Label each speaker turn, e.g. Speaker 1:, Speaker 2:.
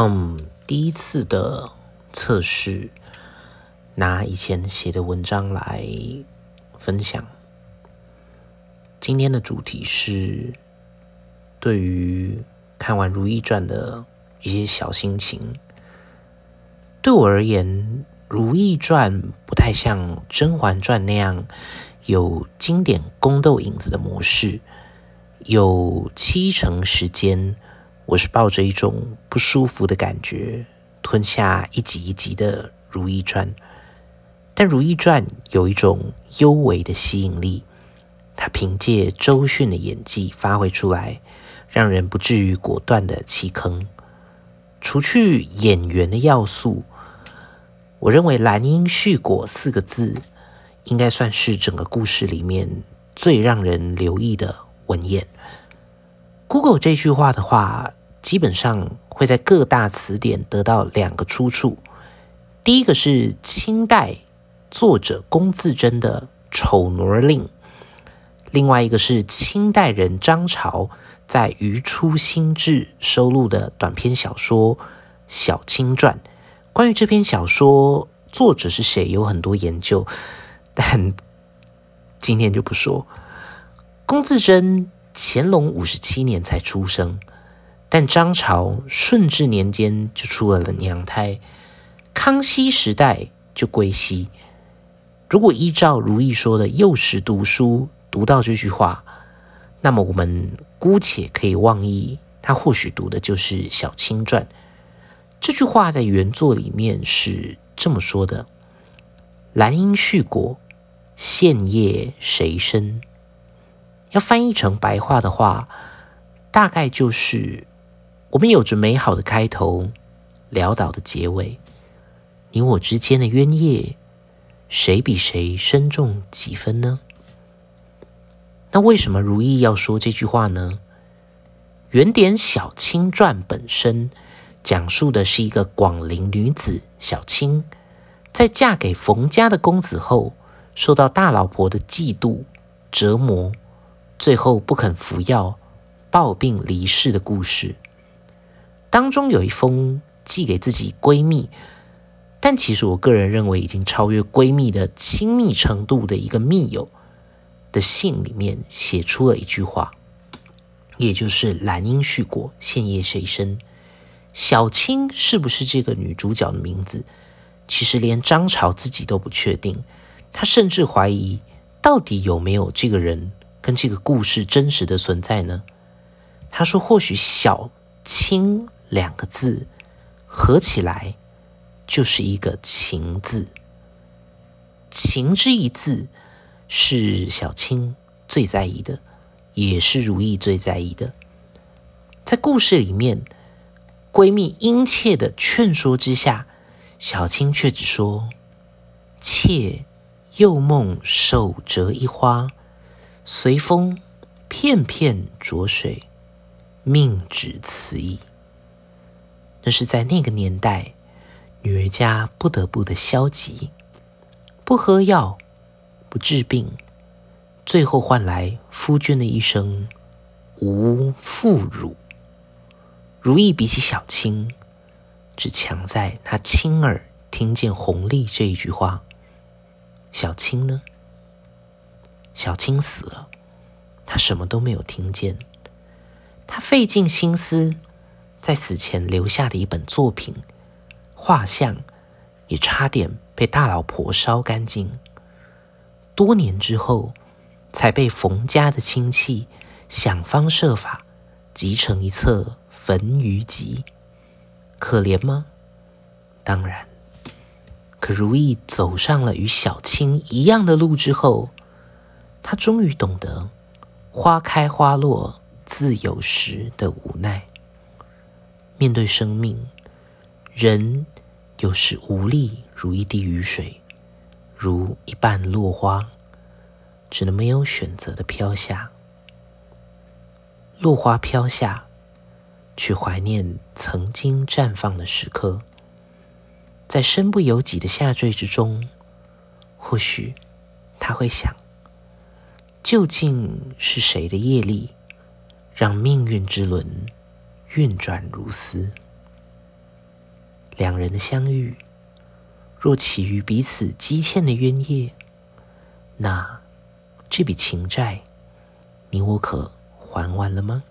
Speaker 1: 嗯，第一次的测试，拿以前写的文章来分享。今天的主题是对于看完《如懿传》的一些小心情。对我而言，《如懿传》不太像《甄嬛传》那样有经典宫斗影子的模式，有七成时间。我是抱着一种不舒服的感觉吞下一集一集的《如懿传》，但《如懿传》有一种幽微的吸引力，它凭借周迅的演技发挥出来，让人不至于果断的弃坑。除去演员的要素，我认为“兰因絮果”四个字应该算是整个故事里面最让人留意的文言。Google 这句话的话。基本上会在各大词典得到两个出处，第一个是清代作者龚自珍的《丑奴令》，另外一个是清代人张潮在《余初心志》收录的短篇小说《小青传》。关于这篇小说作者是谁，有很多研究，但今天就不说。龚自珍乾隆五十七年才出生。但张朝顺治年间就出了娘胎，康熙时代就归西。如果依照如意说的幼时读书读到这句话，那么我们姑且可以妄议，他或许读的就是《小青传》。这句话在原作里面是这么说的：“兰因絮果，现叶谁生？”要翻译成白话的话，大概就是。我们有着美好的开头，潦倒的结尾。你我之间的冤孽，谁比谁深重几分呢？那为什么如意要说这句话呢？原点《小青传》本身讲述的是一个广陵女子小青，在嫁给冯家的公子后，受到大老婆的嫉妒折磨，最后不肯服药，暴病离世的故事。当中有一封寄给自己闺蜜，但其实我个人认为已经超越闺蜜的亲密程度的一个密友的信里面写出了一句话，也就是“兰因絮果，现叶谁生？”小青是不是这个女主角的名字？其实连张朝自己都不确定，他甚至怀疑到底有没有这个人跟这个故事真实的存在呢？他说：“或许小青。”两个字合起来就是一个“情”字，“情”之一字是小青最在意的，也是如意最在意的。在故事里面，闺蜜殷切的劝说之下，小青却只说：“妾又梦手折一花，随风片片浊水，命只此矣。”那是在那个年代，女儿家不得不的消极，不喝药，不治病，最后换来夫君的一生无妇孺。如意比起小青，只强在她亲耳听见红丽这一句话。小青呢？小青死了，她什么都没有听见。她费尽心思。在死前留下的一本作品画像，也差点被大老婆烧干净。多年之后，才被冯家的亲戚想方设法集成一册焚余集。可怜吗？当然。可如意走上了与小青一样的路之后，她终于懂得“花开花落自有时”的无奈。面对生命，人有时无力如一滴雨水，如一瓣落花，只能没有选择的飘下。落花飘下，去怀念曾经绽放的时刻。在身不由己的下坠之中，或许他会想：究竟是谁的业力，让命运之轮？运转如丝。两人的相遇，若起于彼此积欠的冤业，那这笔情债，你我可还完了吗？